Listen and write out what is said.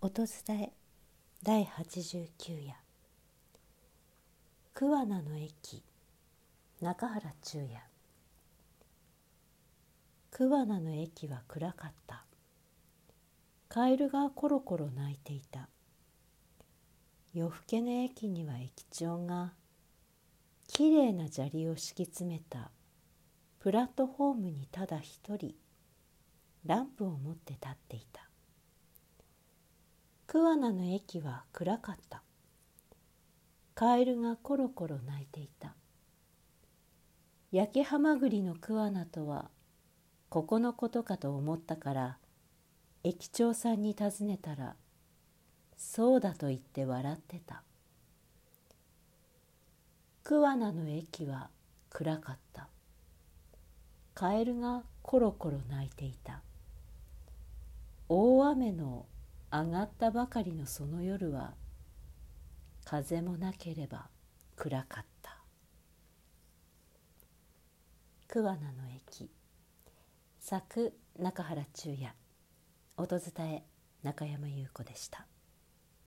音伝え第89夜。桑名の駅。中原中也桑名の駅は暗かった。カエルがコロコロ鳴いていた。夜更けの駅には駅長がきれいな砂利を敷き詰めた。プラットフォームにただ一人ランプを持って立っていた。桑名の駅は暗かった。カエルがコロコロ鳴いていた。焼けはまぐりの桑名とはここのことかと思ったから駅長さんに尋ねたらそうだと言って笑ってた。桑名の駅は暗かった。カエルがコロコロ鳴いていた。大雨の上がったばかりのその夜は風もなければ暗かった。桑名の駅。作中原中也。音伝え中山優子でした。